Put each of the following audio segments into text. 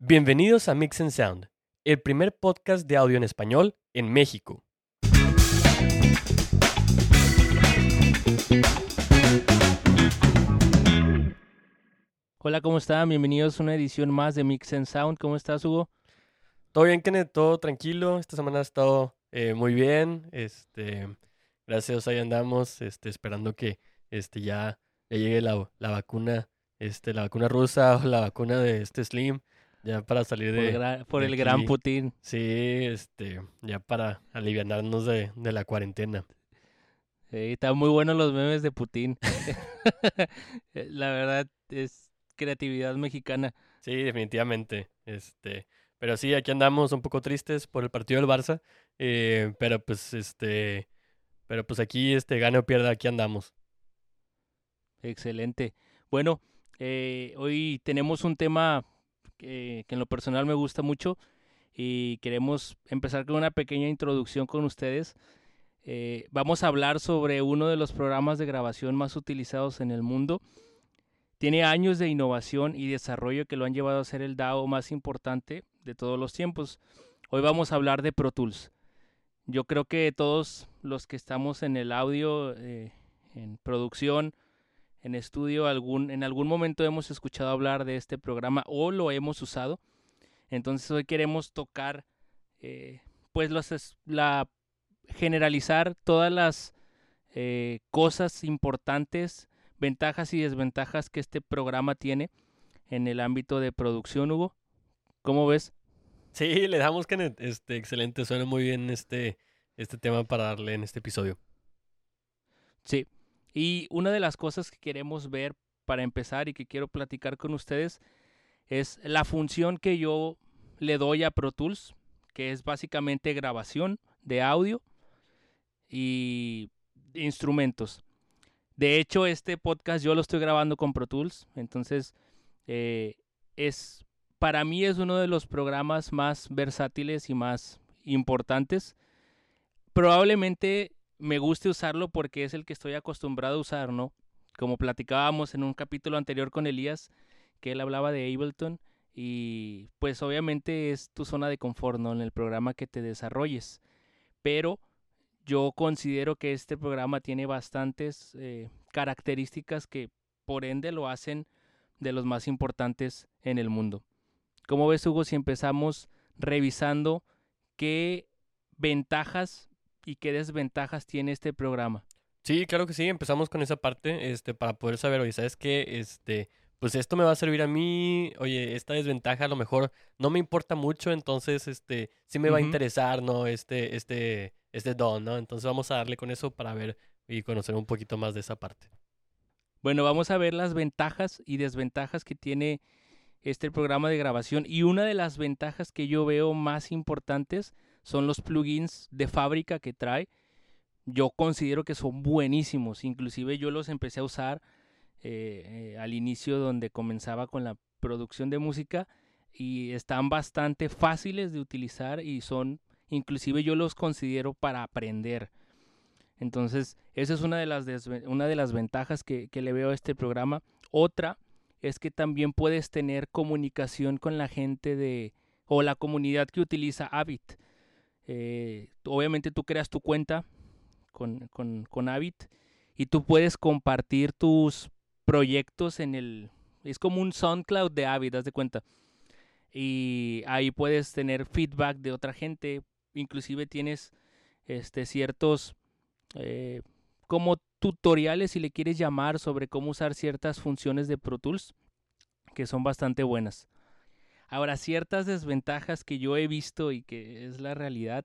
Bienvenidos a Mix and Sound, el primer podcast de audio en español en México. Hola, ¿cómo están? Bienvenidos a una edición más de Mix and Sound. ¿Cómo estás, Hugo? Todo bien, Kenneth, todo tranquilo. Esta semana ha estado eh, muy bien. Este, gracias, ahí andamos, este, esperando que este, ya, ya llegue la, la vacuna, este, la vacuna rusa o la vacuna de este Slim. Ya para salir de. gran, por de el gran. Putin. Sí, este, ya para aliviarnos de, de la cuarentena. Eh, están muy buenos los memes de Putin. La verdad es creatividad mexicana. Sí, definitivamente. Este, pero sí, aquí andamos un poco tristes por el partido del Barça. eh, pero pues, este, pero pues aquí, este, gane o pierda, aquí andamos. Excelente. Bueno, eh, hoy tenemos un tema que, en lo personal me gusta mucho y queremos empezar con una pequeña introducción con ustedes. Eh, vamos a hablar sobre uno de los programas de grabación más utilizados en el mundo. Tiene años de innovación y desarrollo que lo han llevado a ser el DAO más importante de todos los tiempos. Hoy vamos a hablar de Pro Tools. Yo creo que todos los que estamos en el audio, eh, en producción, en estudio, algún, en algún momento hemos escuchado hablar de este programa o lo hemos usado. Entonces hoy queremos tocar, eh, pues los, la generalizar todas las eh, cosas importantes, ventajas y desventajas que este programa tiene en el ámbito de producción, Hugo. ¿Cómo ves? Sí, le damos, Kenneth. Este, excelente. Suena muy bien este, este tema para darle en este episodio. Sí. Y una de las cosas que queremos ver para empezar y que quiero platicar con ustedes es la función que yo le doy a Pro Tools, que es básicamente grabación de audio y instrumentos. De hecho, este podcast yo lo estoy grabando con Pro Tools, entonces eh, es para mí es uno de los programas más versátiles y más importantes. Probablemente me guste usarlo porque es el que estoy acostumbrado a usar, ¿no? Como platicábamos en un capítulo anterior con Elías, que él hablaba de Ableton y pues obviamente es tu zona de confort, ¿no? En el programa que te desarrolles. Pero yo considero que este programa tiene bastantes eh, características que por ende lo hacen de los más importantes en el mundo. ¿Cómo ves, Hugo, si empezamos revisando qué ventajas y qué desventajas tiene este programa? Sí, claro que sí. Empezamos con esa parte, este, para poder saber, oye, ¿sabes qué? Este, pues esto me va a servir a mí. Oye, esta desventaja a lo mejor no me importa mucho, entonces, este, sí me va a interesar, ¿no? Este, este, este don, ¿no? Entonces vamos a darle con eso para ver y conocer un poquito más de esa parte. Bueno, vamos a ver las ventajas y desventajas que tiene este programa de grabación y una de las ventajas que yo veo más importantes son los plugins de fábrica que trae. Yo considero que son buenísimos, inclusive yo los empecé a usar eh, eh, al inicio donde comenzaba con la producción de música y están bastante fáciles de utilizar y son, inclusive yo los considero para aprender. Entonces, esa es una de las, una de las ventajas que, que le veo a este programa. Otra es que también puedes tener comunicación con la gente de o la comunidad que utiliza Avid. Eh, obviamente tú creas tu cuenta con, con, con Avid y tú puedes compartir tus proyectos en el... Es como un SoundCloud de Avid, haz de cuenta. Y ahí puedes tener feedback de otra gente. Inclusive tienes este, ciertos eh, como tutoriales, si le quieres llamar, sobre cómo usar ciertas funciones de Pro Tools, que son bastante buenas. Ahora, ciertas desventajas que yo he visto y que es la realidad,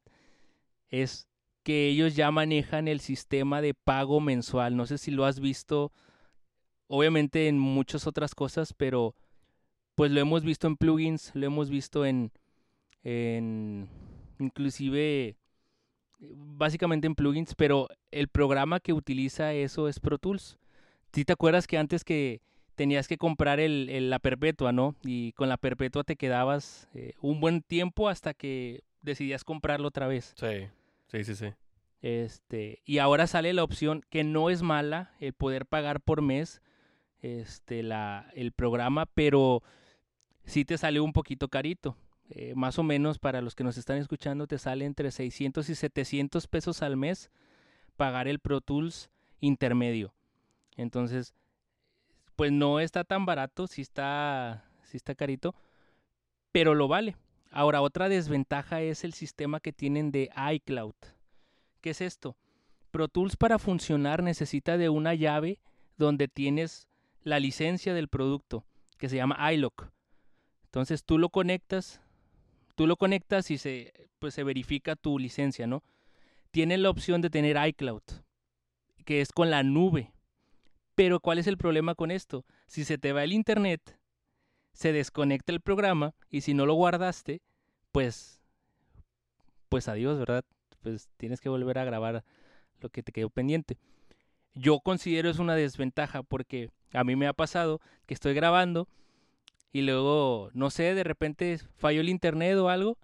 es que ellos ya manejan el sistema de pago mensual. No sé si lo has visto, obviamente en muchas otras cosas, pero pues lo hemos visto en plugins, lo hemos visto en, en inclusive básicamente en plugins, pero el programa que utiliza eso es Pro Tools. ¿Sí te acuerdas que antes que tenías que comprar el, el- la perpetua, ¿no? Y con la perpetua te quedabas eh, un buen tiempo hasta que decidías comprarlo otra vez. Sí, sí, sí, sí. Este, y ahora sale la opción que no es mala, el poder pagar por mes este, la, el programa, pero sí te sale un poquito carito. Eh, más o menos para los que nos están escuchando te sale entre 600 y 700 pesos al mes pagar el Pro Tools intermedio. Entonces, pues no está tan barato, sí está, sí está carito, pero lo vale. Ahora, otra desventaja es el sistema que tienen de iCloud. ¿Qué es esto? Pro Tools para funcionar necesita de una llave donde tienes la licencia del producto, que se llama iLock. Entonces tú lo conectas, tú lo conectas y se, pues se verifica tu licencia, ¿no? Tiene la opción de tener iCloud, que es con la nube. Pero ¿cuál es el problema con esto? Si se te va el internet, se desconecta el programa y si no lo guardaste, pues pues adiós, ¿verdad? Pues tienes que volver a grabar lo que te quedó pendiente. Yo considero es una desventaja porque a mí me ha pasado que estoy grabando y luego, no sé, de repente falló el internet o algo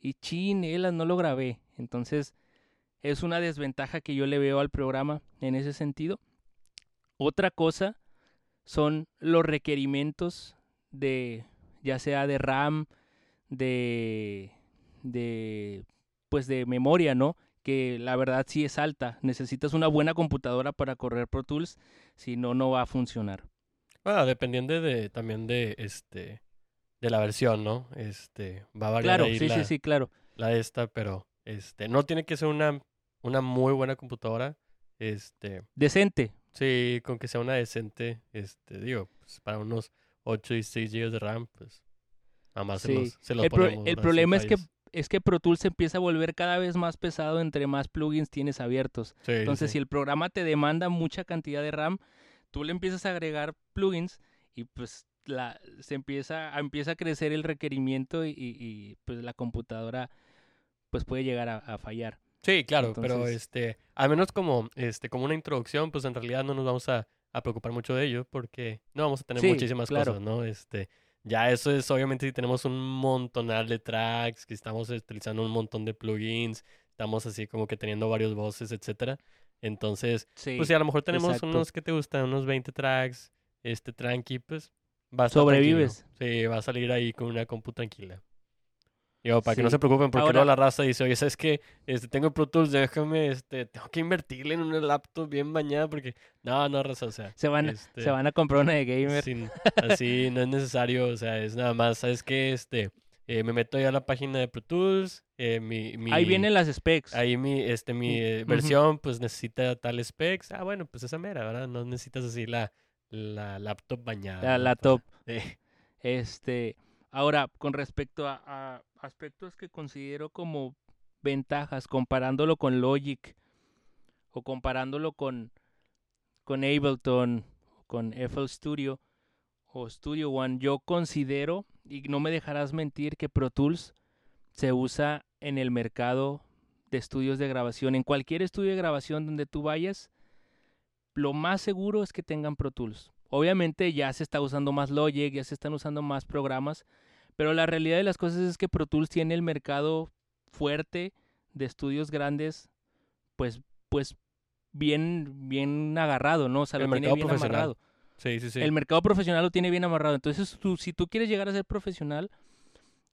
y chin, no lo grabé. Entonces, es una desventaja que yo le veo al programa en ese sentido. Otra cosa son los requerimientos de, ya sea de RAM, de, de, pues de memoria, ¿no? Que la verdad sí es alta. Necesitas una buena computadora para correr Pro Tools, si no, no va a funcionar. Bueno, dependiendo de, también de, este, de la versión, ¿no? Este, va a variar Claro, ahí sí, la, sí, sí, claro. la esta, pero, este, no tiene que ser una, una muy buena computadora, este, Decente. Sí, con que sea una decente, este, digo, pues, para unos 8 y 6 GB de RAM, pues, nada más se los, se los El, pro- ponemos, el problema es que, es que Pro Tools se empieza a volver cada vez más pesado entre más plugins tienes abiertos. Sí, Entonces, sí. si el programa te demanda mucha cantidad de RAM, tú le empiezas a agregar plugins y pues la, se empieza a, empieza a crecer el requerimiento y, y- y, pues la computadora pues puede llegar a, a fallar. Sí, claro, pero este, al menos como, este, como una introducción, pues en realidad no nos vamos a, a preocupar mucho de ello porque no vamos a tener Sí, muchísimas claro. cosas, ¿no? Este, ya eso es obviamente si tenemos un montonal de tracks, que estamos utilizando un montón de plugins, estamos así como que teniendo varios voces, etcétera. Entonces, Sí, pues si a lo mejor tenemos exacto. unos que te gustan, unos 20 tracks, este tranqui, pues va a estar tranquilo. Sobrevives. Sí, va a salir ahí con una compu tranquila. Digo, para que no Sí. se preocupen, porque Ahora- luego la raza dice, oye, ¿sabes qué? Este, tengo Pro Tools, déjame, este, tengo que invertirle en una laptop bien bañada, porque, no, no, raza, o sea, se, van, este, se van a comprar una de gamer. sin- así no es necesario, o sea, es nada más, ¿sabes qué? Este, eh, me meto ya a la página de Pro Tools, eh, mi, mi, Ahí vienen las specs. ahí mi, este, mi eh, versión, pues necesita tal specs, ah, bueno, pues esa mera, ¿verdad? No necesitas así la, la laptop bañada. La ¿no? laptop. Este, ahora, con respecto a, aspectos que considero como ventajas, comparándolo con Logic o comparándolo con, con Ableton, con FL Studio o Studio One, yo considero, y no me dejarás mentir, que Pro Tools se usa en el mercado de estudios de grabación. En cualquier estudio de grabación donde tú vayas, lo más seguro es que tengan Pro Tools. Obviamente ya se está usando más Logic, ya se están usando más programas, pero la realidad de las cosas es que Pro Tools tiene el mercado fuerte de estudios grandes, pues, pues bien, bien agarrado, ¿no? O sea, El lo tiene mercado bien profesional. amarrado. sí, sí, sí. El mercado profesional lo tiene bien amarrado. Entonces, tú, si tú quieres llegar a ser profesional,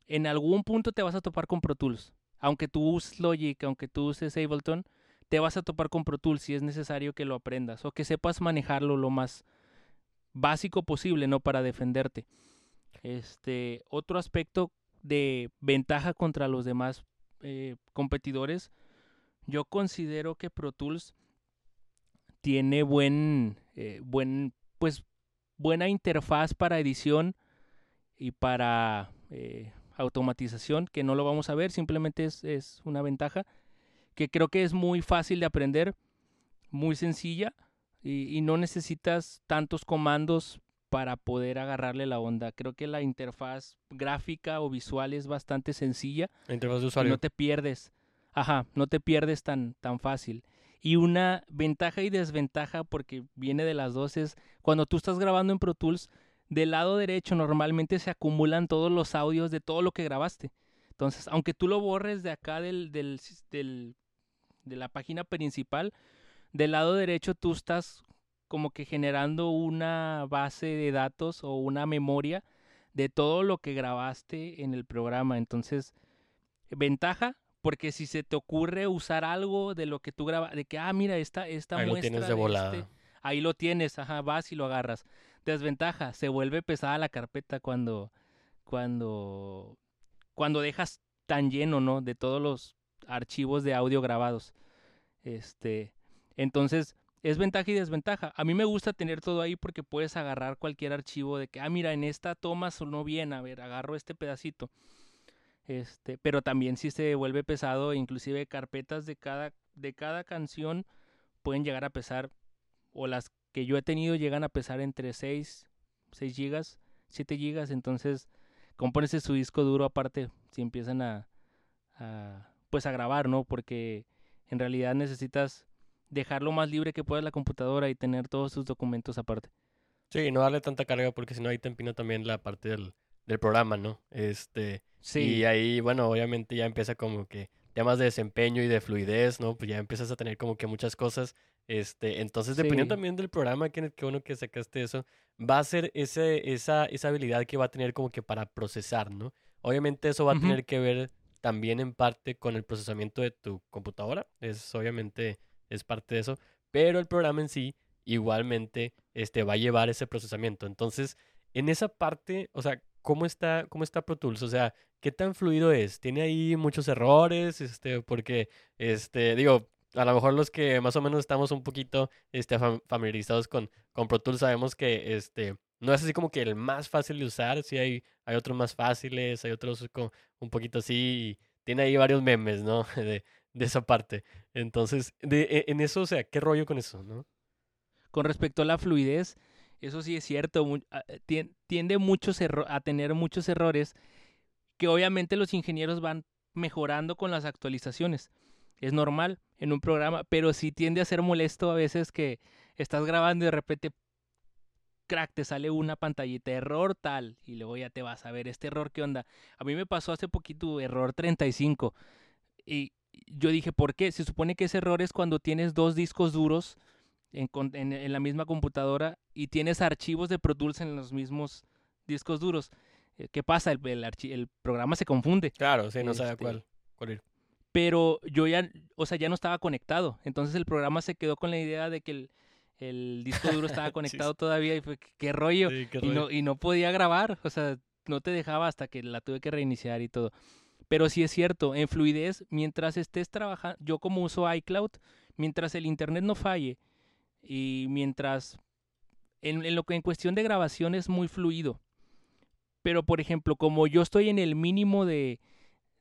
en algún punto te vas a topar con Pro Tools. Aunque tú uses Logic, aunque tú uses Ableton, te vas a topar con Pro Tools si es necesario que lo aprendas o que sepas manejarlo lo más básico posible, ¿no? Para defenderte. Este, otro aspecto de ventaja contra los demás eh, competidores, yo considero que Pro Tools tiene buen, eh, buen, pues, buena interfaz para edición y para eh, automatización, que no lo vamos a ver, simplemente es, es una ventaja que creo que es muy fácil de aprender, muy sencilla y, y no necesitas tantos comandos para poder agarrarle la onda. Creo que la interfaz gráfica o visual es bastante sencilla La interfaz de y usuario. no te pierdes. Ajá, no te pierdes tan, tan fácil. Y una ventaja y desventaja, porque viene de las dos, es cuando tú estás grabando en Pro Tools, del lado derecho normalmente se acumulan todos los audios de todo lo que grabaste. Entonces, aunque tú lo borres de acá del, del, del- de la página principal, del lado derecho tú estás como que generando una base de datos o una memoria de todo lo que grabaste en el programa. Entonces, ventaja, porque si se te ocurre usar algo de lo que tú grabas, de que, ah, mira, esta, esta Ahí lo muestra tienes de de volada. este, ahí lo tienes, ajá, vas y lo agarras. Desventaja, se vuelve pesada la carpeta cuando, cuando, cuando dejas tan lleno, ¿no? De todos los archivos de audio grabados. Este, entonces, es ventaja y desventaja. A mí me gusta tener todo ahí porque puedes agarrar cualquier archivo de que, ah, mira, en esta toma sonó bien, a ver, agarro este pedacito. Este, pero también si se vuelve pesado, inclusive carpetas de cada, de cada canción pueden llegar a pesar, o las que yo he tenido llegan a pesar entre 6, 6 gigas, 7 gigas, entonces compónese su disco duro aparte si empiezan a, a, pues a grabar, ¿no? Porque en realidad necesitas dejar lo más libre que puedas la computadora y tener todos tus documentos aparte. Sí, no darle tanta carga porque si no ahí te empina también la parte del, del programa, ¿no? Este, Sí, y ahí, bueno, obviamente ya empieza como que temas de desempeño y de fluidez, ¿no? Pues ya empiezas a tener como que muchas cosas. Este, entonces, dependiendo también del programa, que qué bueno que sacaste eso, va a ser ese, esa, esa habilidad que va a tener como que para procesar, ¿no? Obviamente eso va a tener que ver también en parte con el procesamiento de tu computadora. Es obviamente es parte de eso, pero el programa en sí igualmente este, va a llevar ese procesamiento. Entonces, en esa parte, o sea, ¿cómo está, cómo está Pro Tools? O sea, ¿qué tan fluido es? ¿Tiene ahí muchos errores? Este, porque, este, digo, a lo mejor los que más o menos estamos un poquito este, fam- familiarizados con, con Pro Tools sabemos que este, no es así como que el más fácil de usar, sí hay, hay otros más fáciles, hay otros con un poquito así, y tiene ahí varios memes, ¿no? De, de esa parte. Entonces, de, e- en eso, o sea, ¿qué rollo con eso, no? Con respecto a la fluidez, eso sí es cierto, eh, tien- tiende muchos a tener muchos errores que obviamente los ingenieros van mejorando con las actualizaciones. Es normal en un programa, pero sí tiende a ser molesto a veces que estás grabando y de repente, crack, te sale una pantallita, error tal, y luego ya te vas a ver este error, ¿qué onda? A mí me pasó hace poquito, error 35, y yo dije, ¿por qué? Se supone que ese error es cuando tienes dos discos duros en, con- en- en la misma computadora y tienes archivos de Pro Tools en los mismos discos duros. Eh, ¿Qué pasa? El, el archi- el programa se confunde. Claro, sí, no sabe Este, cuál, cuál ir. Pero yo ya, o sea, ya no estaba conectado. Entonces el programa se quedó con la idea de que el, el disco duro estaba conectado todavía y fue, ¿qué, rollo? Sí, qué y, no, rollo. y no podía grabar, o sea, no te dejaba hasta que la tuve que reiniciar y todo. Pero sí es cierto, en fluidez, mientras estés trabajando, yo como uso iCloud, mientras el internet no falle y mientras, en, en lo que en cuestión de grabación es muy fluido. Pero por ejemplo, como yo estoy en el mínimo de,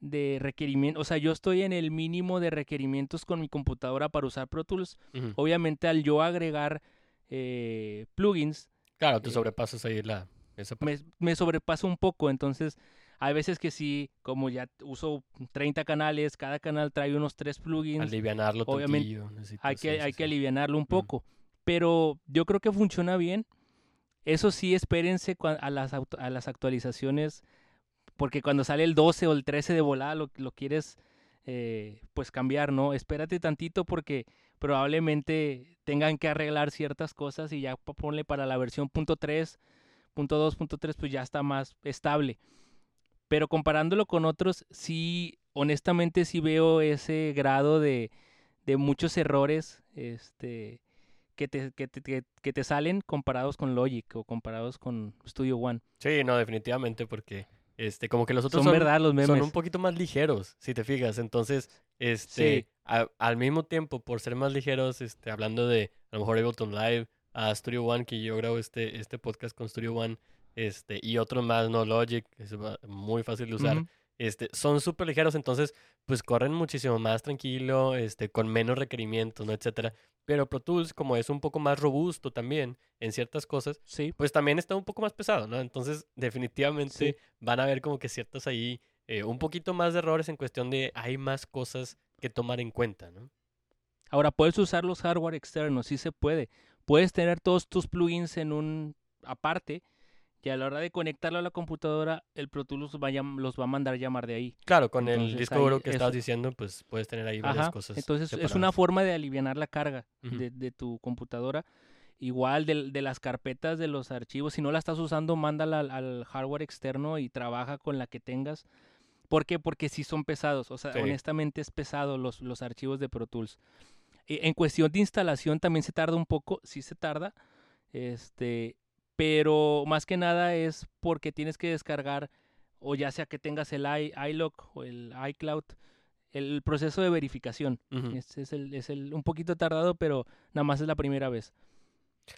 de requerimientos, o sea, yo estoy en el mínimo de requerimientos con mi computadora para usar Pro Tools, obviamente al yo agregar eh, plugins, Claro, tú eh, sobrepasas ahí la, esa me, me sobrepasa un poco. Entonces, hay veces que sí, como ya uso 30 canales, cada canal trae unos tres plugins, Alivianarlo obviamente, hay que, sí, hay sí, que alivianarlo un poco. Pero yo creo que funciona bien. Eso sí, espérense a las, a las actualizaciones, porque cuando sale el 12 o el 13 de volada lo, lo quieres eh, pues cambiar, ¿no? Espérate tantito porque probablemente tengan que arreglar ciertas cosas y ya po- ponle para la versión punto .3, punto .2, punto .3, pues ya está más estable. Pero comparándolo con otros, sí, honestamente sí veo ese grado de, de muchos errores este, que, te, que, te, que- te salen comparados con Logic o comparados con Studio One. Sí, no, definitivamente, porque este, como que los otros Son son, verdad los son memes. un poquito más ligeros, si te fijas. Entonces, este, Sí. a- al mismo tiempo, por ser más ligeros, este, hablando de a lo mejor Ableton Live, a Studio One, que yo grabo este, este podcast con Studio One, este, y otros más, no Logic, es muy fácil de usar. Este, son súper ligeros, entonces, pues corren muchísimo más tranquilo, este, con menos requerimientos, ¿no? Etcétera. Pero Pro Tools, como es un poco más robusto también en ciertas cosas, Sí, pues también está un poco más pesado, ¿no? Entonces, definitivamente Sí. van a haber como que ciertas ahí, eh, un poquito más de errores en cuestión de hay más cosas que tomar en cuenta, ¿no? Ahora puedes usar los hardware externos, sí se puede. Puedes tener todos tus plugins en un aparte y a la hora de conectarlo a la computadora, el Pro Tools los va a, los va a mandar llamar de ahí. Claro, con el disco duro que eso- estabas diciendo, pues puedes tener ahí varias Ajá. cosas. Entonces es una forma de aliviar la carga de, de tu computadora igual de, de, las carpetas de los archivos, si no la estás usando, mándala al, al, hardware externo y trabaja con la que tengas. ¿Por qué? Porque sí son pesados, o sea, sí. honestamente es pesado los, los archivos de Pro Tools. E, en cuestión de instalación también se tarda un poco, sí se tarda, este, pero más que nada es porque tienes que descargar, o ya sea que tengas el i, iLock o el iCloud, el proceso de verificación. Uh -huh. es, el, es el, un poquito tardado, pero nada más es la primera vez.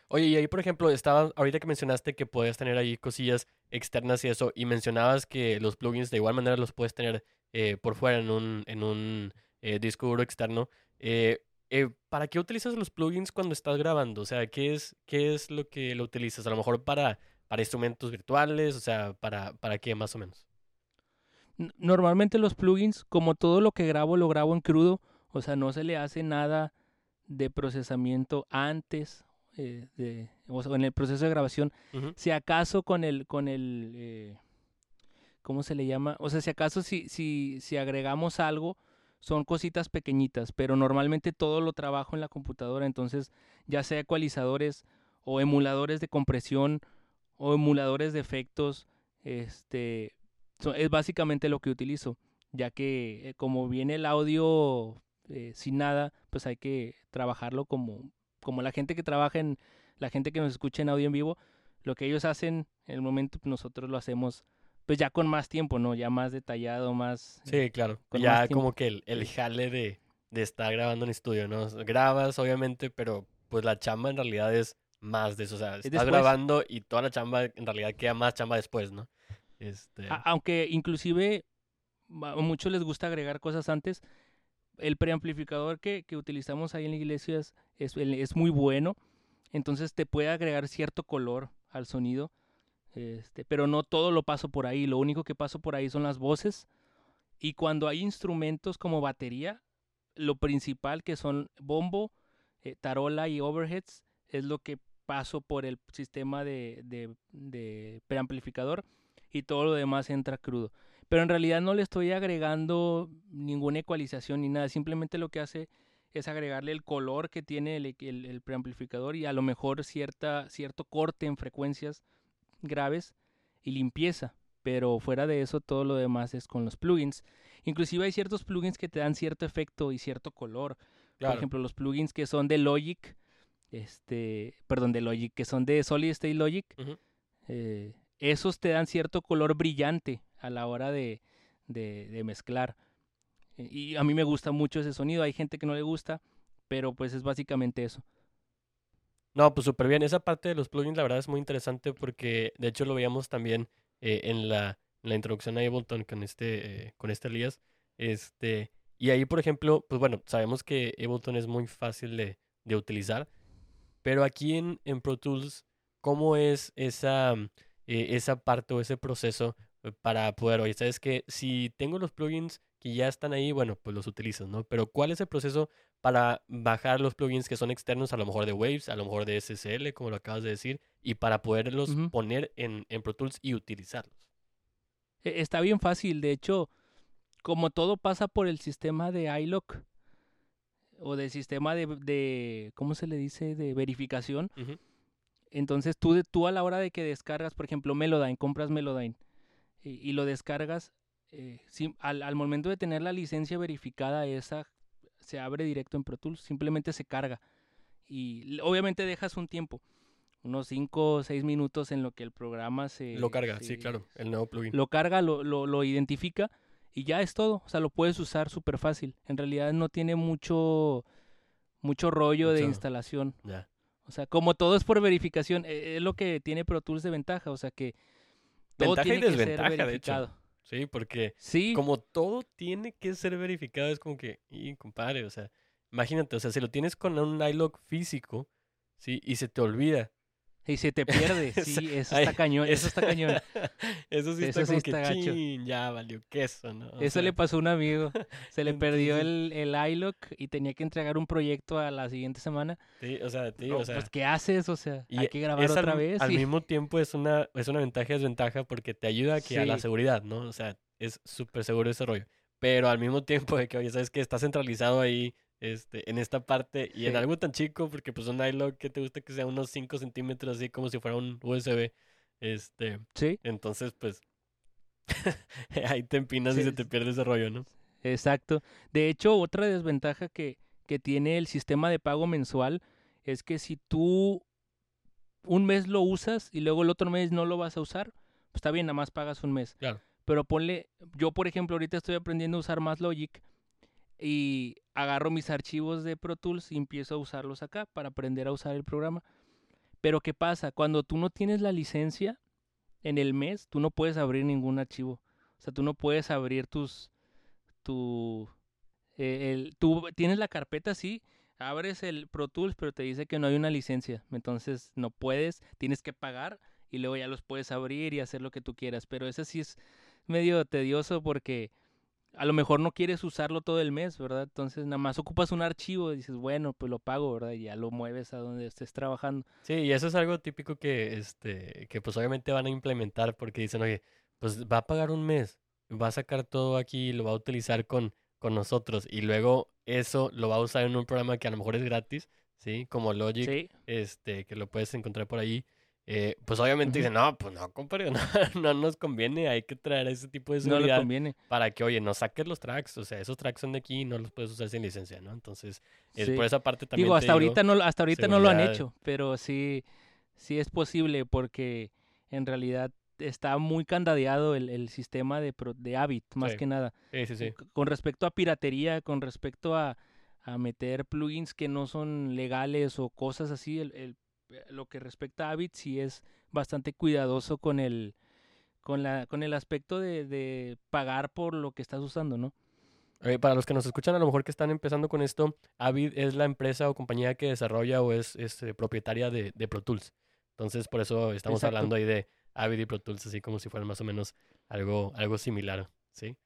Oye, y ahí, por ejemplo, estaba, ahorita que mencionaste que podías tener ahí cosillas externas y eso, y mencionabas que los plugins de igual manera los puedes tener eh, por fuera en un, en un eh, disco duro externo. Eh, ¿Para qué utilizas los plugins cuando estás grabando? O sea, ¿qué es, qué es lo que lo utilizas? A lo mejor para, para instrumentos virtuales, o sea, ¿para, ¿para qué más o menos? Normalmente los plugins, como todo lo que grabo, lo grabo en crudo, o sea, no se le hace nada de procesamiento antes eh, de, o en el proceso de grabación. Uh -huh. Si acaso con el, con el, eh, ¿cómo se le llama? O sea, si acaso si, si, si agregamos algo, son cositas pequeñitas, pero normalmente todo lo trabajo en la computadora, entonces ya sea ecualizadores o emuladores de compresión o emuladores de efectos, este, es básicamente lo que utilizo, ya que eh, como viene el audio eh, sin nada, pues hay que trabajarlo como, como la gente que trabaja en, la gente que nos escucha en audio en vivo, lo que ellos hacen en el momento, nosotros lo hacemos pues ya con más tiempo, ¿no? Ya más detallado, más... Sí, claro. ya como que el, el jale de, de, estar grabando en estudio, ¿no? Grabas, obviamente, pero pues la chamba en realidad es más de eso. O sea, estás después. grabando y toda la chamba en realidad queda más chamba después, ¿no? Este... A aunque inclusive a muchos les gusta agregar cosas antes, el preamplificador que, que utilizamos ahí en la iglesia es, es, es muy bueno, entonces te puede agregar cierto color al sonido este, pero no todo lo paso por ahí, lo único que paso por ahí son las voces. Y cuando hay instrumentos como batería, lo principal que son bombo, eh, tarola y overheads, es lo que paso por el sistema de, preamplificador y todo lo demás entra crudo. Pero en realidad no le estoy agregando ninguna ecualización ni nada, simplemente lo que hace es agregarle el color que tiene el, el, el preamplificador y a lo mejor cierta, cierto corte en frecuencias graves y limpieza, pero fuera de eso todo lo demás es con los plugins. Inclusive hay ciertos plugins que te dan cierto efecto y cierto color. Claro. Por ejemplo, los plugins que son de Logic, este, perdón, de Logic, que son de Solid State Logic, uh -huh. eh, esos te dan cierto color brillante a la hora de, de, de mezclar. Y a mí me gusta mucho ese sonido, hay gente que no le gusta, pero pues es básicamente eso. No, pues súper bien. Esa parte de los plugins, la verdad, es muy interesante porque, de hecho, lo veíamos también eh, en, la, en, la, introducción a Ableton con este, eh, con este Elías. Este, y ahí, por ejemplo, pues bueno, sabemos que Ableton es muy fácil de, de utilizar, pero aquí en, en, Pro Tools, ¿cómo es esa, eh, esa parte o ese proceso para poder, oye, sabes que si tengo los plugins que ya están ahí, bueno, pues los utilizas, ¿no? Pero ¿cuál es el proceso para bajar los plugins que son externos, a lo mejor de Waves, a lo mejor de SSL, como lo acabas de decir, y para poderlos uh -huh. poner en, en, Pro Tools y utilizarlos? Está bien fácil, de hecho, como todo pasa por el sistema de iLock o del sistema de, de, ¿cómo se le dice?, de verificación. Uh -huh. Entonces tú, tú a la hora de que descargas, por ejemplo, Melodyne, compras Melodyne y, y lo descargas, eh, al, momento de tener la licencia verificada, esa se abre directo en Pro Tools, simplemente se carga. Y obviamente dejas un tiempo, unos 5 o 6 minutos en lo que el programa se... Lo carga, se, sí, claro, el nuevo plugin. Lo carga, lo, lo, lo identifica y ya es todo. O sea, lo puedes usar súper fácil. En realidad no tiene mucho, mucho rollo mucho. de instalación. O sea, como todo es por verificación, e, es lo que tiene Pro Tools de ventaja. O sea que todo ventaja tiene y desventaja, que ser verificado. De hecho. Sí, porque sí. como todo tiene que ser verificado, es como que, y compadre, o sea, imagínate, o sea, si lo tienes con un iLog físico, sí, y se te olvida. Y se te pierde, sí, eso está cañón, eso está cañón. eso sí está eso como sí está que chin, ya valió queso, ¿no? O eso sea... le pasó a un amigo, se le perdió el, el iLog y tenía que entregar un proyecto a la siguiente semana. Sí, o sea, tío, no, o sea. Pues, ¿qué haces? O sea, hay que grabar otra al, vez. Al y... mismo tiempo es una, es una ventaja y desventaja porque te ayuda a, que, sí. a la seguridad, ¿no? O sea, es súper seguro ese rollo. Pero al mismo tiempo de que, oye, sabes que está centralizado ahí este, en esta parte y en algo tan chico, porque pues un iLog que te gusta que sea unos 5 centímetros, así como si fuera un USB. Este, Sí, entonces, pues, ahí te empinas y se te pierde ese rollo, ¿no? exacto. De hecho, otra desventaja que, que tiene el sistema de pago mensual es que si tú un mes lo usas y luego el otro mes no lo vas a usar, pues está bien, nada más pagas un mes. Claro. Pero ponle, yo por ejemplo ahorita estoy aprendiendo a usar más Logic y agarro mis archivos de Pro Tools y empiezo a usarlos acá para aprender a usar el programa. Pero ¿qué pasa? Cuando tú no tienes la licencia en el mes, tú no puedes abrir ningún archivo. O sea, tú no puedes abrir tus, tu, eh, tú tienes la carpeta, sí, abres el Pro Tools, pero te dice que no hay una licencia. Entonces no puedes, tienes que pagar y luego ya los puedes abrir y hacer lo que tú quieras. Pero ese sí es medio tedioso porque a lo mejor no quieres usarlo todo el mes, ¿verdad? Entonces nada más ocupas un archivo y dices, bueno, pues lo pago, ¿verdad? Y ya lo mueves a donde estés trabajando. Sí, y eso es algo típico que, este, que pues obviamente van a implementar porque dicen, oye, pues va a pagar un mes, va a sacar todo aquí y lo va a utilizar con, con nosotros y luego eso lo va a usar en un programa que a lo mejor es gratis, ¿sí? Como Logic, Sí, este, que lo puedes encontrar por ahí. Eh, pues obviamente Ujú. dicen, no, pues no, compadre, no, no nos conviene, hay que traer ese tipo de no le seguridad conviene. para que, oye, no saques los tracks, o sea, esos tracks son de aquí y no los puedes usar sin licencia, ¿no? Entonces, es Sí. por esa parte también Digo, hasta ahorita no, hasta ahorita no lo han hecho, pero sí, sí es posible porque en realidad está muy candadeado el, el sistema de, de Avid, más Sí. que nada. Sí, sí, sí. Con respecto a piratería, con respecto a, a meter plugins que no son legales o cosas así, el, el- eh, lo que respecta a Avid sí es bastante cuidadoso con el, con la, con el aspecto de, de pagar por lo que estás usando, ¿no? Eh, para los que nos escuchan, a lo mejor que están empezando con esto, Avid es la empresa o compañía que desarrolla o es, es, eh, propietaria de, de Pro Tools. Entonces, por eso estamos Exacto. hablando ahí de Avid y Pro Tools, así como si fueran más o menos algo, algo similar, ¿sí?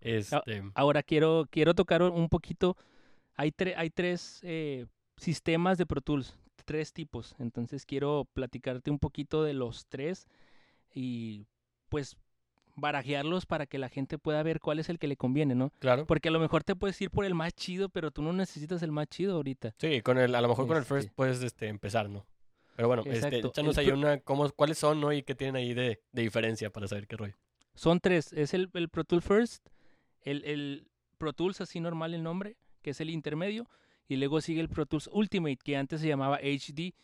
Este, Ahora quiero, quiero tocar un poquito. Hay, tre- hay tres eh, sistemas de Pro Tools, tres tipos. Entonces quiero platicarte un poquito de los tres y pues barajearlos para que la gente pueda ver cuál es el que le conviene, ¿no? claro. Porque a lo mejor te puedes ir por el más chido, pero tú no necesitas el más chido ahorita. Sí, con el, a lo mejor con el first Este. puedes este, empezar, ¿no? Pero bueno, este, échanos El ahí una, cómo, cuáles son, ¿no? Y qué tienen ahí de, de diferencia para saber qué rollo. Son tres. Es el, el Pro Tools First, el, el Pro Tools así normal el nombre, que es el intermedio, y luego sigue el Pro Tools Ultimate, que antes se llamaba HD.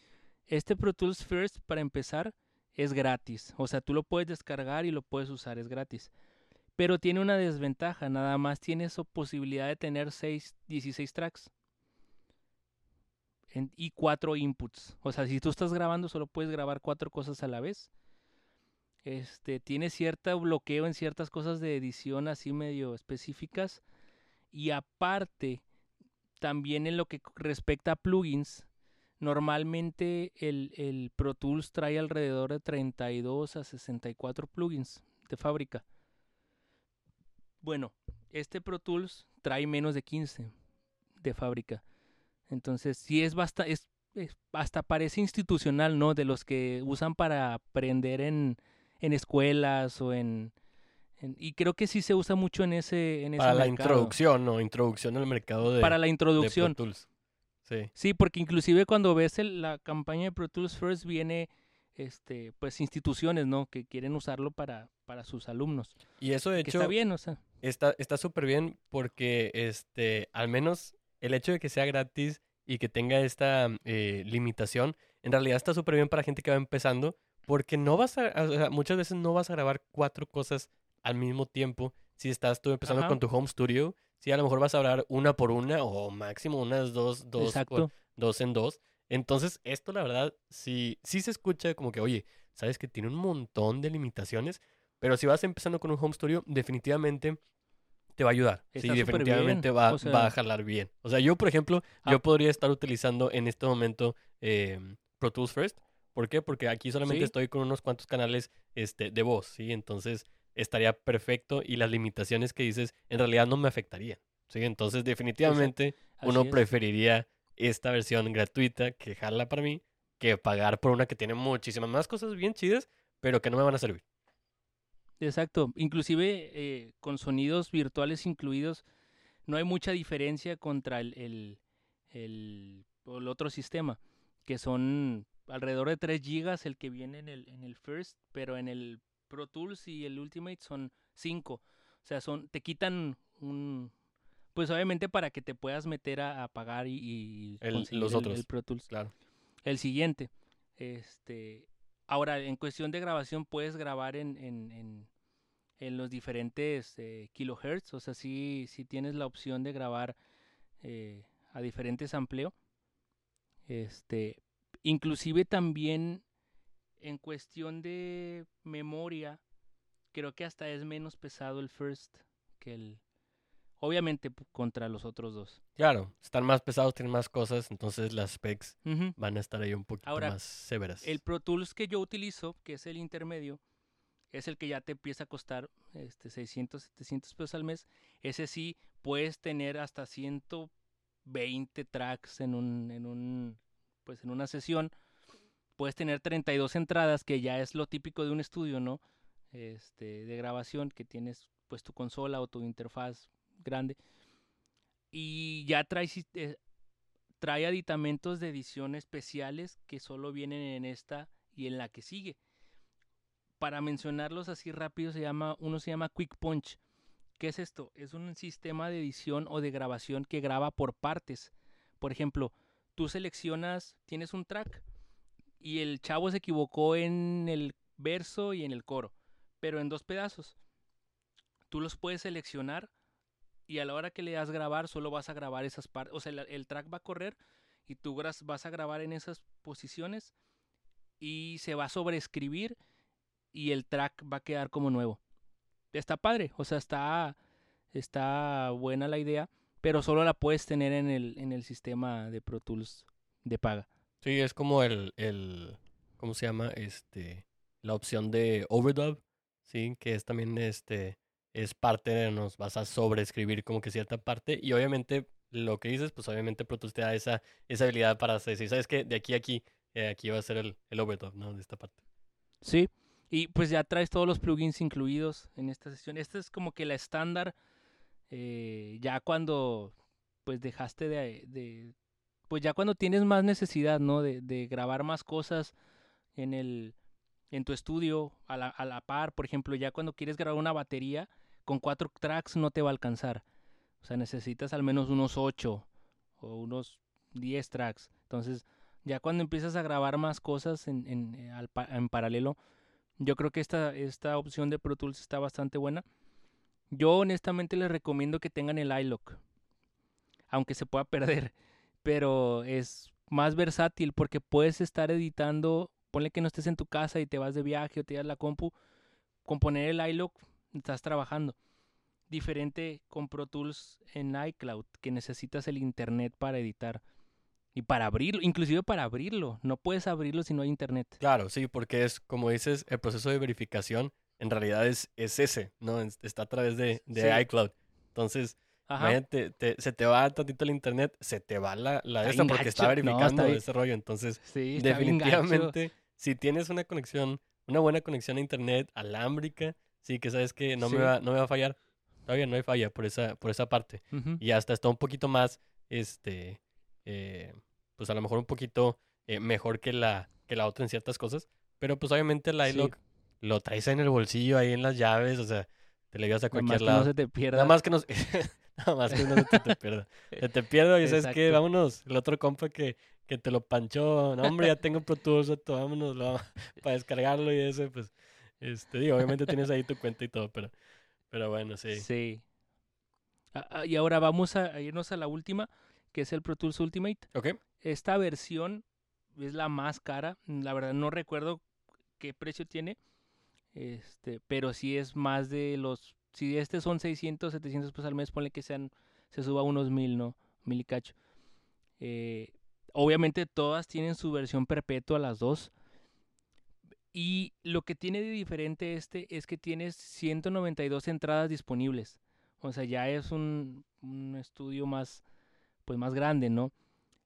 Este Pro Tools First, para empezar, es gratis. O sea, tú lo puedes descargar y lo puedes usar, es gratis. Pero tiene una desventaja, nada más tienes su posibilidad de tener seis, 16 tracks. Y cuatro inputs. O sea, si tú estás grabando, solo puedes grabar cuatro cosas a la vez. Este, tiene cierto bloqueo en ciertas cosas de edición así medio específicas. Y aparte, también en lo que respecta a plugins, normalmente el, el Pro Tools trae alrededor de 32 a 64 plugins de fábrica. Bueno, este Pro Tools trae menos de 15 de fábrica. Entonces, sí es bastante, es, es- hasta parece institucional, ¿no? De los que usan para aprender en, en escuelas o en, en- y creo que sí se usa mucho en ese en ese Para la mercado. introducción, ¿no? Introducción al mercado de, para la de Pro introducción Tools. Sí. sí porque inclusive cuando ves el- la campaña de Pro Tools First viene este pues instituciones no que quieren usarlo para para sus alumnos Y eso, de que hecho, está bien o sea está está súper bien porque, este, al menos el hecho de que sea gratis y que tenga esta eh, limitación, en realidad está súper bien para gente que va empezando porque no vas a, o sea, muchas veces no vas a grabar cuatro cosas al mismo tiempo si estás tú empezando Ajá. con tu home studio. Si a lo mejor vas a grabar una por una o máximo unas dos, dos, por- exacto dos en dos. Entonces, esto la verdad, sí, sí se escucha como que, oye, sabes que tiene un montón de limitaciones, pero si vas empezando con un home studio, definitivamente te va a ayudar. Sí, Está súper definitivamente va, o sea- va a jalar bien. O sea, yo, por ejemplo, yo Ah. podría estar utilizando en este momento eh, Pro Tools First. ¿Por qué? Porque aquí solamente Sí. estoy con unos cuantos canales este, de voz, ¿sí? Entonces estaría perfecto y las limitaciones que dices en realidad no me afectarían, ¿sí? Entonces definitivamente uno es. preferiría esta versión gratuita que jala para mí que pagar por una que tiene muchísimas más cosas bien chidas, pero que no me van a servir. Exacto, inclusive eh, con sonidos virtuales incluidos, no hay mucha diferencia contra el, el, el, el otro sistema, que son alrededor de 3 gigas el que viene en el, en el First, pero en el Pro Tools y el Ultimate son 5. O sea, son, te quitan un... Pues obviamente para que te puedas meter a, a pagar y, y El- conseguir los el- otros. el Pro Tools. Claro. El siguiente. Este, ahora, en cuestión de grabación, puedes grabar en, en, en, en los diferentes eh, kilohertz. O sea, sí, sí tienes la opción de grabar eh, a diferentes amplio. Este, inclusive también en cuestión de memoria, creo que hasta es menos pesado el first que el... Obviamente contra los otros dos. Claro, están más pesados, tienen más cosas, entonces las specs van a estar ahí un poquito Ahora, más severas. El Pro Tools que yo utilizo, que es el intermedio, es el que ya te empieza a costar este, 600, 700 pesos al mes. Ese sí, puedes tener hasta 120 tracks en, un, en, un, pues en una sesión. Puedes tener 32 entradas, que ya es lo típico de un estudio, ¿no? Este, de grabación, que tienes pues tu consola o tu interfaz grande. Y ya trae, eh, trae aditamentos de edición especiales que solo vienen en esta y en la que sigue. Para mencionarlos así rápido, se llama, uno se llama Quick Punch. ¿Qué es esto? Es un sistema de edición o de grabación que graba por partes. Por ejemplo, tú seleccionas, tienes un track y el chavo se equivocó en el verso y en el coro, pero en dos pedazos. Tú los puedes seleccionar y a la hora que le das grabar solo vas a grabar esas partes. O sea, el, track va a correr y tú vas a grabar en esas posiciones y se va a sobreescribir y el track va a quedar como nuevo. Está padre, o sea, está, está buena la idea, pero solo la puedes tener en el, en el sistema de Pro Tools de paga. Sí, es como el, el, ¿cómo se llama? Este, la opción de overdub, sí, que es también, este, es parte de, nos vas a sobreescribir como que cierta parte y obviamente lo que dices, pues obviamente Pro Tools te da esa, esa habilidad para decir, ¿sabes qué? De aquí a aquí, eh, aquí va a ser el, el overdub, ¿no? De esta parte. Sí, y pues ya traes todos los plugins incluidos en esta sesión. Esta es como que la estándar, eh, ya cuando pues dejaste de, de- pues ya cuando tienes más necesidad, ¿no? De, grabar más cosas en el, en tu estudio a la, a la par, por ejemplo, ya cuando quieres grabar una batería, con cuatro tracks no te va a alcanzar. O sea, necesitas al menos unos ocho o unos 10 tracks. Entonces, ya cuando empiezas a grabar más cosas en, en, eh, en paralelo, yo creo que esta, esta opción de Pro Tools está bastante buena. Yo honestamente les recomiendo que tengan el iLock, aunque se pueda perder, pero es más versátil porque puedes estar editando, ponle que no estés en tu casa y te vas de viaje o te das la compu, con poner el iLock estás trabajando. Diferente con Pro Tools en iCloud, que necesitas el internet para editar. Y para abrirlo, inclusive para abrirlo. No puedes abrirlo si no hay internet. Claro, sí, porque es, como dices, el proceso de verificación en realidad es, es ese, ¿no? Es- Está a través de, de Sí. iCloud. Entonces, Ajá. imagínate, te- se te va tantito el internet, se te va la, la de esta porque está gacho. No, está verificando bien- ese rollo. Entonces, Sí, definitivamente, si tienes una conexión, una buena conexión a internet alámbrica, sí, que sabes que no, Sí. me, va, no me va a fallar. Todavía no hay falla por esa, por esa parte. Y hasta está un poquito más, este, eh, pues a lo mejor un poquito eh, mejor que la, que la otra en ciertas cosas. Pero pues obviamente el Sí. iLock lo traes en el bolsillo, ahí en las llaves, o sea, te le llevas a Nada más cualquier que lado. no se te pierda. Nada más que no, nada más que no te, te pierda. Se te pierda y sabes que vámonos, el otro compa que, que te lo panchó, no hombre, ya tengo Pro Tools, vámonos lo- para descargarlo y ese, pues, este, digo, obviamente tienes ahí tu cuenta y todo, pero, pero bueno, sí. Sí. Ah, ah, y ahora vamos a irnos a la última, que es el Pro Tools Ultimate. ¿Ok? Esta versión es la más cara. La verdad no recuerdo qué precio tiene. Este, pero sí es más de los. Si este son 600, 700 pesos al mes, ponle que sean. Se suba unos mil, ¿no? Mil y cacho. Eh, obviamente todas tienen su versión perpetua, las dos. Y lo que tiene de diferente este es que tienes 192 entradas disponibles. O sea, ya es un, un estudio más, pues más grande, ¿no?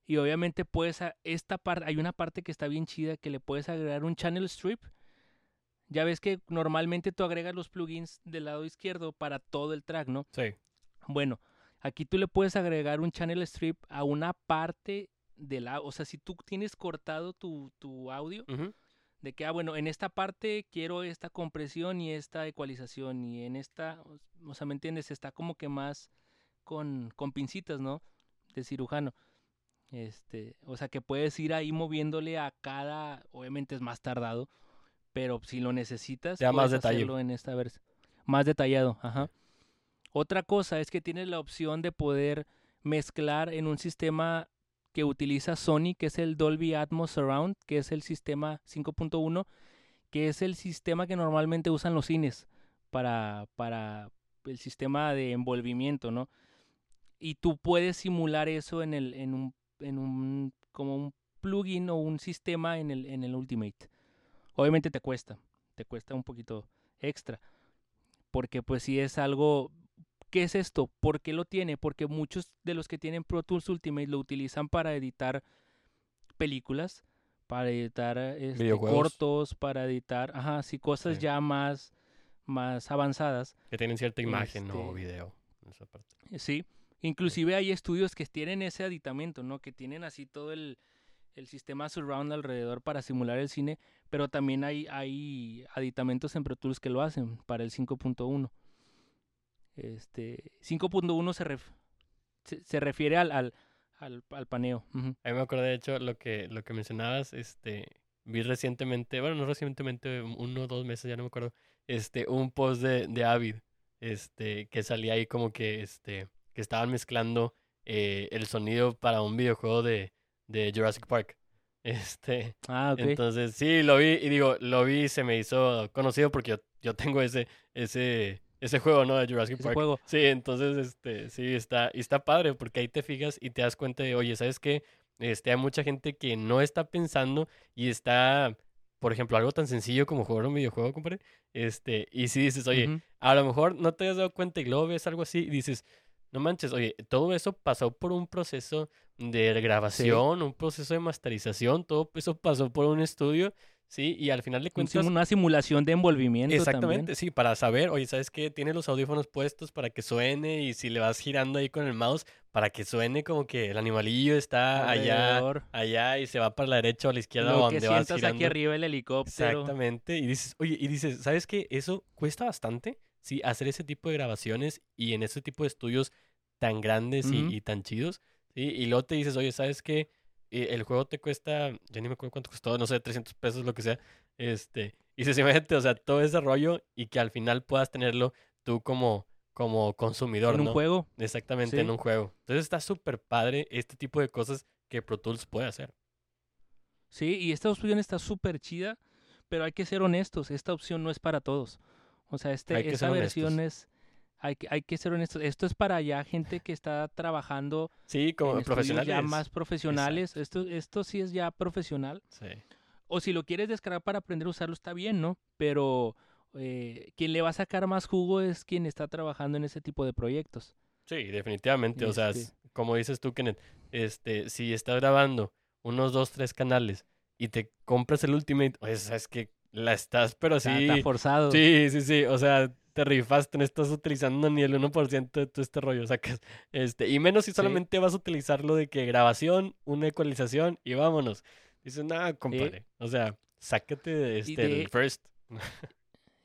Y obviamente puedes, a- esta parte, hay una parte que está bien chida que le puedes agregar un channel strip. Ya ves que normalmente tú agregas los plugins del lado izquierdo para todo el track, ¿no? Sí. Bueno, Aquí tú le puedes agregar un channel strip a una parte de la, o sea, si tú tienes cortado tu, tu audio, de que, ah, bueno, en esta parte quiero esta compresión y esta ecualización, y en esta, o sea, ¿me entiendes? Está como que más con, con pincitas, ¿no? De cirujano. Este, o sea, que puedes ir ahí moviéndole a cada, obviamente es más tardado, pero si lo necesitas, más puedes detalle. hacerlo en esta versión. Más detallado, ajá. Otra cosa es que tienes la opción de poder mezclar en un sistema que utiliza Sony, que es el Dolby Atmos Surround, que es el sistema 5.1, que es el sistema que normalmente usan los cines para, para el sistema de envolvimiento, ¿no? Y tú puedes simular eso en, el, en, un, en un, como un plugin o un sistema en el, en el Ultimate. Obviamente te cuesta, te cuesta un poquito extra, porque pues si es algo ¿Qué es esto? ¿Por qué lo tiene? Porque muchos de los que tienen Pro Tools Ultimate lo utilizan para editar películas, para editar este, cortos, para editar, ajá, sí, cosas Sí. ya más, más avanzadas. Que tienen cierta imagen o Este- video. en esa parte. Sí, inclusive hay estudios que tienen ese aditamento, ¿no? Que tienen así todo el, el sistema surround alrededor para simular el cine, pero también hay, hay aditamentos en Pro Tools que lo hacen para el 5.1. Este, 5.1 se, ref- se, refiere al, al, al, paneo. ujú. A mí me acordé, de hecho, lo que, lo que mencionabas, este, vi recientemente, bueno, no recientemente, uno o dos meses, ya no me acuerdo, este, un post de, de Avid, este, que salía ahí como que, este, que estaban mezclando eh, el sonido para un videojuego de, de Jurassic Park. Este, Ah, ok. entonces, sí, lo vi, y digo, lo vi y se me hizo conocido porque yo, yo tengo ese, ese, ese juego, ¿no? De Jurassic Ese Park. juego. Sí, entonces, este, sí, está, y está padre, porque ahí te fijas y te das cuenta de, oye, ¿sabes qué? Este, hay mucha gente que no está pensando y está, por ejemplo, algo tan sencillo como jugar un videojuego, compadre. Este, y si dices, oye, a lo mejor no te has dado cuenta y luego ves algo así y dices, no manches, oye, todo eso pasó por un proceso de grabación, un proceso de masterización, todo eso pasó por un estudio, ¿sí? Y al final de cuentas, una simulación de envolvimiento Exactamente, también. sí, para saber, oye, ¿sabes qué? Tiene los audífonos puestos para que suene y si le vas girando ahí con el mouse para que suene como que el animalillo está allá, alrededor. allá y se va para la derecha o a la izquierda Lo que donde vas girando. aquí arriba el helicóptero. Exactamente, y dices, oye, y dices, ¿sabes qué? Eso cuesta bastante, sí, hacer ese tipo de grabaciones y en ese tipo de estudios tan grandes y, y tan chidos, ¿sí? Y luego te dices, oye, ¿sabes qué? El juego te cuesta, ya ni me acuerdo cuánto costó, no sé, 300 pesos, lo que sea, este, y dices, imagínate, o sea, todo ese rollo y que al final puedas tenerlo tú como, como consumidor, En un juego. Exactamente, Sí. en un juego. Entonces está súper padre este tipo de cosas que Pro Tools puede hacer. Sí, y esta opción está súper chida, pero hay que ser honestos, esta opción no es para todos. O sea, este, esta versión honestos. es, hay que, hay que ser honestos. Esto es para ya gente que está trabajando Sí, como en profesionales. ya más profesionales. Esto, esto sí es ya profesional. Sí. O si lo quieres descargar para aprender a usarlo, está bien, ¿no? Pero eh, quien le va a sacar más jugo es quien está trabajando en ese tipo de proyectos. Sí, definitivamente. O sea, Este- como dices tú, Kenneth, este, si estás grabando unos dos, tres canales y te compras el Ultimate, pues es que la estás, pero Está, sí. está forzado. Sí, sí, sí. O sea, te rifaste, no estás utilizando ni el 1% de todo este rollo. Sacas, este, y menos si Sí. solamente vas a utilizarlo de que grabación, una ecualización y vámonos. Dices, nada, compadre. O sea, sácate de este, de- el first.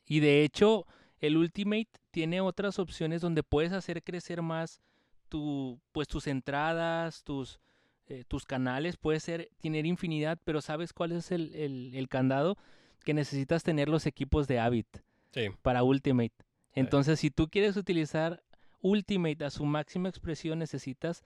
Y de hecho, el Ultimate tiene otras opciones donde puedes hacer crecer más tu, pues tus entradas, tus, eh, tus canales, puede ser tener infinidad, pero ¿sabes cuál es el, el- el candado? Que necesitas tener los equipos de Avid Sí, para Ultimate. Entonces, si tú quieres utilizar Ultimate a su máxima expresión, necesitas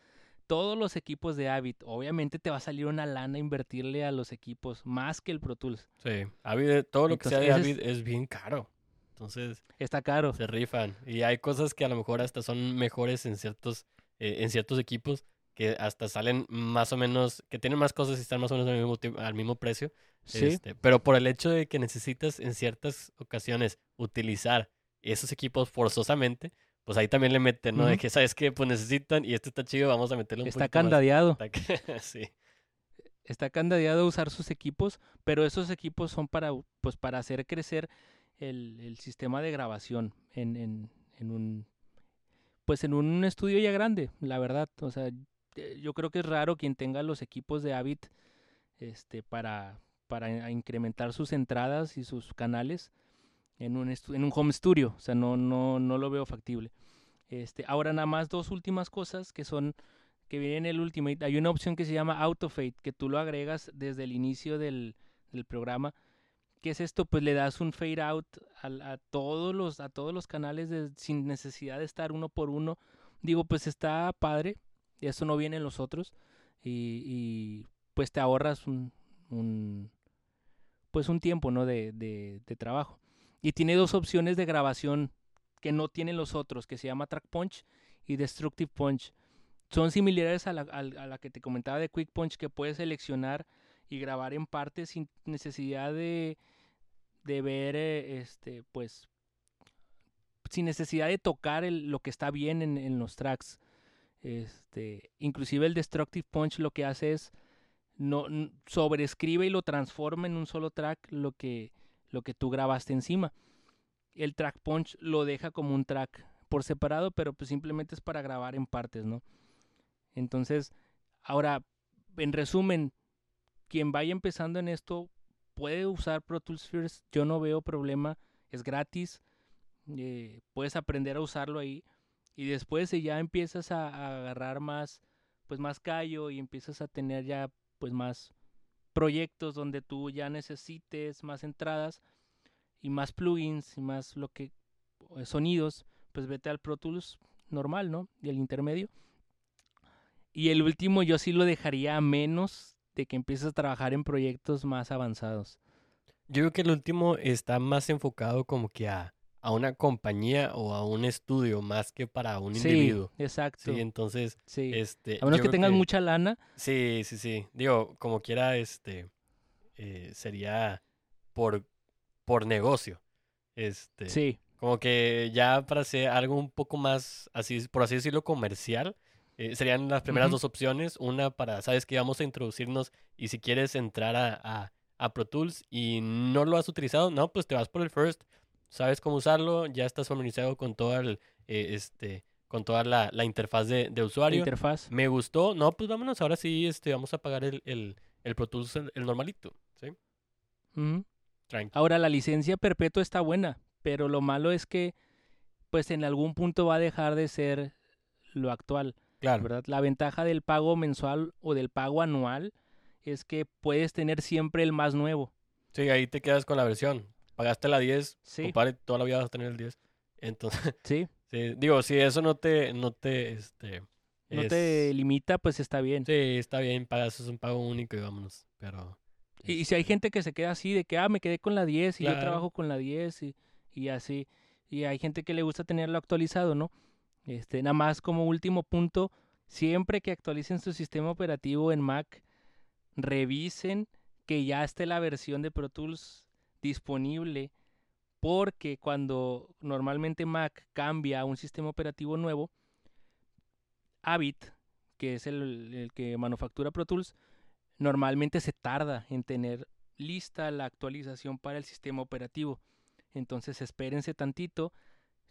todos los equipos de Avid. Obviamente te va a salir una lana invertirle a los equipos más que el Pro Tools. sí. Avid, todo lo que sea de Avid es bien caro. Entonces, Está caro. se rifan. Y hay cosas que a lo mejor hasta son mejores en ciertos, eh, en ciertos equipos que hasta salen más o menos, que tienen más cosas y están más o menos al mismo, tiempo- al mismo precio. Sí. Este, pero por el hecho de que necesitas en ciertas ocasiones utilizar esos equipos forzosamente, pues ahí también le meten, ¿no? De Ujú. que, ¿sabes qué? Pues necesitan y este está chido, vamos a meterle un Está candadeado. Está Sí, está candidato a usar sus equipos, pero esos equipos son para, pues, para hacer crecer el, el sistema de grabación en, en, en un pues en un estudio ya grande, la verdad. O sea, yo creo que es raro quien tenga los equipos de Avid este, para, para incrementar sus entradas y sus canales en un, en un home studio. O sea, no, no, no lo veo factible. Este, ahora nada más dos últimas cosas que son que vienen en el Ultimate. Hay una opción que se llama Autofade, que tú lo agregas desde el inicio del, del programa. ¿Qué es esto? Pues le das un fade out a, todos los a todos los canales sin necesidad de estar uno por uno. Digo, pues está padre. Y eso no viene en los otros. Y, pues te ahorras un, un, pues un tiempo ¿no? de, de, de trabajo. Y tiene dos opciones de grabación que no tienen los otros, que se llama Track Punch y Destructive Punch. Son similares a la, a la que te comentaba de Quick Punch, que puedes seleccionar y grabar en parte sin necesidad de, de ver, eh, este, pues, sin necesidad de tocar lo que está bien en, en, los tracks. Este, inclusive el Destructive Punch lo que hace es no sobrescribe y lo transforma en un solo track lo que, lo que tú grabaste encima. El track punch lo deja como un track por separado, pero pues simplemente es para grabar en partes, ¿no? Entonces, ahora, en resumen, quien vaya empezando en esto puede usar Pro Tools First, yo no veo problema, es gratis, eh, puedes aprender a usarlo ahí y después si ya empiezas a, agarrar más, pues más callo y empiezas a tener ya pues más proyectos donde tú ya necesites más entradas y más plugins y más lo que eh, sonidos, pues vete al Pro Tools normal, ¿no? Y el intermedio. Y el último yo sí lo dejaría a menos de que empieces a trabajar en proyectos más avanzados. Yo creo que el último está más enfocado como que a, a una compañía o a un estudio más que para un sí, individuo. Exacto. Sí, entonces, Sí. este, A menos que tengas mucha lana. Sí, sí, sí. Digo, como quiera, este, eh, sería por, por negocio. Este, Sí. como que ya para hacer algo un poco más, así, por así decirlo, comercial, eh, serían las primeras dos opciones. Una para, sabes que vamos a introducirnos y si quieres entrar a, a, a Pro Tools y no lo has utilizado, no, pues te vas por el First. Sabes cómo usarlo, ya estás familiarizado con toda el, eh, este, con toda la, la interfaz de, de usuario. interfaz. Me gustó, no, pues vámonos, ahora sí, este, vamos a pagar el, el, el Pro Tools, el, el normalito, ¿sí? Ahora, la licencia perpetua está buena, pero lo malo es que, pues en algún punto va a dejar de ser lo actual, Claro. ¿verdad? La ventaja del pago mensual o del pago anual es que puedes tener siempre el más nuevo. Sí, ahí te quedas con la versión. Pagaste la 10, Sí, compadre, toda la vida vas a tener el 10. Entonces, sí. sí, digo, si eso no te, no te, este... No es- te limita, pues está bien. Sí, está bien, pagas, es un pago único y vámonos, pero... Y, y si hay gente que se queda así, de que, ah, me quedé con la 10 y yo trabajo con la 10 y, y así. Y hay gente que le gusta tenerlo actualizado, ¿no? Este, nada más como último punto, siempre que actualicen su sistema operativo en Mac, revisen que ya esté la versión de Pro Tools disponible, porque cuando normalmente Mac cambia a un sistema operativo nuevo, Avid, que es el, el que manufactura Pro Tools, normalmente se tarda en tener lista la actualización para el sistema operativo. Entonces espérense tantito,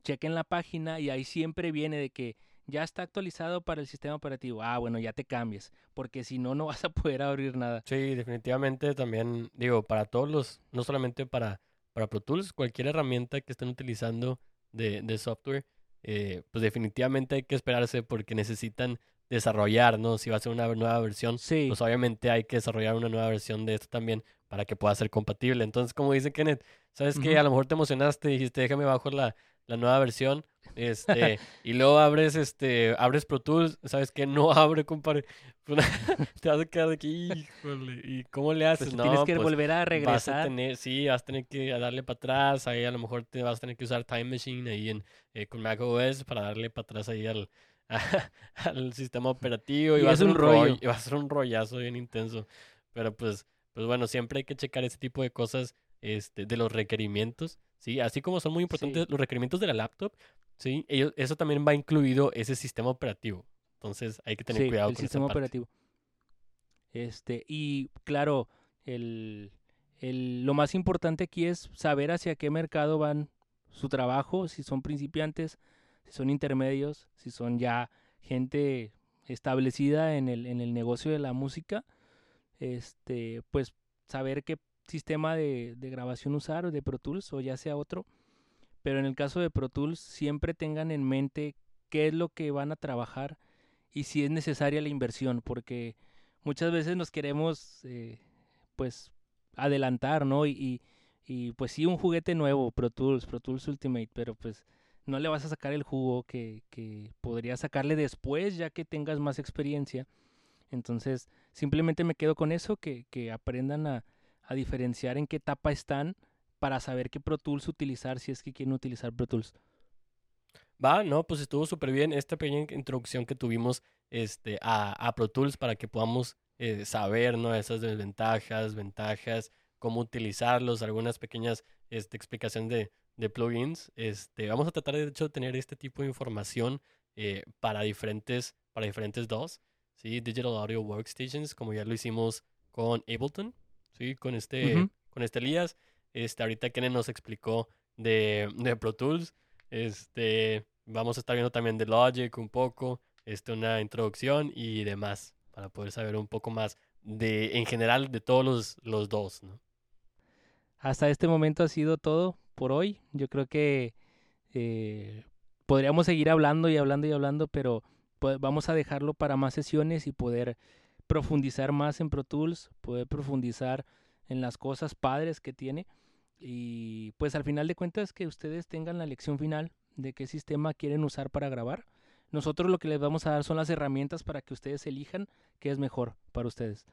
chequen la página y ahí siempre viene de que ya está actualizado para el sistema operativo. Ah, bueno, ya te cambies, porque si no, no vas a poder abrir nada. Sí, definitivamente también, digo, para todos los, no solamente para, para Pro Tools, cualquier herramienta que estén utilizando de, de software, eh, pues definitivamente hay que esperarse porque necesitan desarrollar, ¿no? Si va a ser una nueva versión, Sí, pues obviamente hay que desarrollar una nueva versión de esto también para que pueda ser compatible. Entonces, como dice Kenneth, ¿sabes qué? Ujú. A lo mejor te emocionaste y dijiste, déjame bajo la, la nueva versión, este, y luego abres, este, abres Pro Tools, ¿sabes qué? No abre, compadre. Te vas a quedar aquí, híjole, ¿y cómo le haces? pues no, tienes que pues, volver a vas a regresar. tener, sí, vas a tener que darle para atrás, ahí a lo mejor te vas a tener que usar Time Machine ahí en, eh, con macOS para darle para atrás ahí al, al sistema operativo y, Y va a ser un un rollo, rollo. y va a ser un rollazo bien intenso. Pero pues, pues bueno, siempre hay que checar ese tipo de cosas este, de los requerimientos, ¿sí? Así como son muy importantes Sí. los requerimientos de la laptop, ¿sí? Ellos, eso también va incluido ese sistema operativo. Entonces hay que tener Sí, cuidado el con esa sistema parte. operativo. Este, y claro, el, el- lo más importante aquí es saber hacia qué mercado van su trabajo, si son principiantes, si son intermedios, si son ya gente establecida en el, en el negocio de la música, este, pues saber qué sistema de, de grabación usar, o de Pro Tools o ya sea otro. Pero en el caso de Pro Tools, siempre tengan en mente qué es lo que van a trabajar y si es necesaria la inversión, porque muchas veces nos queremos, eh, pues, adelantar, ¿no? Y, y, pues sí, un juguete nuevo, Pro Tools, Pro Tools Ultimate, pero pues no le vas a sacar el jugo que, que podría sacarle después, ya que tengas más experiencia. Entonces, simplemente me quedo con eso, que, que aprendan a, a diferenciar en qué etapa están para saber qué Pro Tools utilizar si es que quieren utilizar Pro Tools. Va, no, pues estuvo súper bien esta pequeña introducción que tuvimos este, a, a Pro Tools para que podamos eh, saber ¿no? esas desventajas, ventajas, cómo utilizarlos, algunas pequeñas este, explicaciones de, de, plugins. Este, vamos a tratar de hecho de tener este tipo de información eh, para diferentes, para diferentes DOS, ¿sí? Digital Audio Workstations, como ya lo hicimos con Ableton, ¿sí? Con este, con este Elías. Este, ahorita Kenen nos explicó de, de Pro Tools. Este, vamos a estar viendo también de Logic un poco, este, una introducción y demás, para poder saber un poco más de, en general, de todos los, los dos, ¿no? Hasta este momento ha sido todo por hoy. Yo creo que eh, podríamos seguir hablando y hablando y hablando, pero pues, vamos a dejarlo para más sesiones y poder profundizar más en Pro Tools, poder profundizar en las cosas padres que tiene. Y pues al final de cuentas que ustedes tengan la lección final de qué sistema quieren usar para grabar. Nosotros lo que les vamos a dar son las herramientas para que ustedes elijan qué es mejor para ustedes.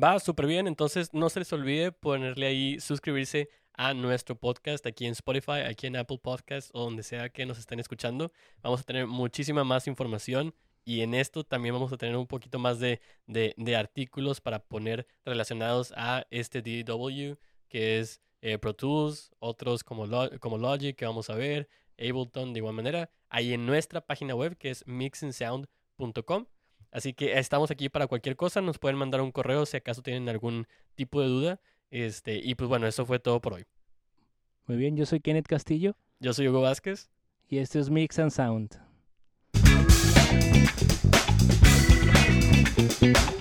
Va súper bien, entonces no se les olvide ponerle ahí suscribirse a nuestro podcast aquí en Spotify, aquí en Apple Podcast o donde sea que nos estén escuchando. Vamos a tener muchísima más información y en esto también vamos a tener un poquito más de, de, de artículos para poner relacionados a este DW, que es eh, Pro Tools, otros como, como Logic que vamos a ver, Ableton de igual manera, ahí en nuestra página web que es mixingsound.com. Así que estamos aquí para cualquier cosa, nos pueden mandar un correo si acaso tienen algún tipo de duda. Este, y pues bueno, eso fue todo por hoy. Muy bien, yo soy Kenneth Castillo. Yo soy Hugo Vázquez. Y esto es Mix and Sound. thank you